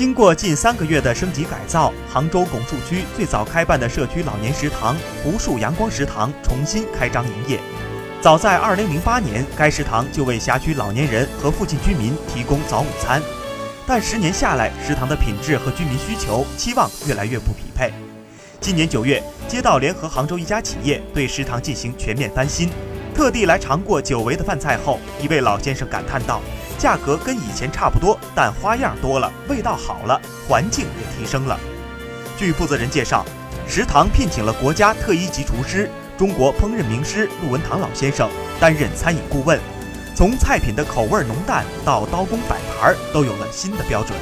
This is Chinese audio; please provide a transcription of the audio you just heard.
经过近三个月的升级改造，杭州拱墅区最早开办的社区老年食堂“湖树阳光食堂”重新开张营业。早在2008年，该食堂就为辖区老年人和附近居民提供早午餐，但十年下来，食堂的品质和居民需求期望越来越不匹配。今年九月，街道联合杭州一家企业对食堂进行全面翻新。特地来尝过久违的饭菜后，一位老先生感叹道：“价格跟以前差不多，但花样多了，味道好了，环境也提升了。”据负责人介绍，食堂聘请了国家特一级厨师、中国烹饪名师陆文堂老先生担任餐饮顾问，从菜品的口味浓淡到刀工摆盘都有了新的标准。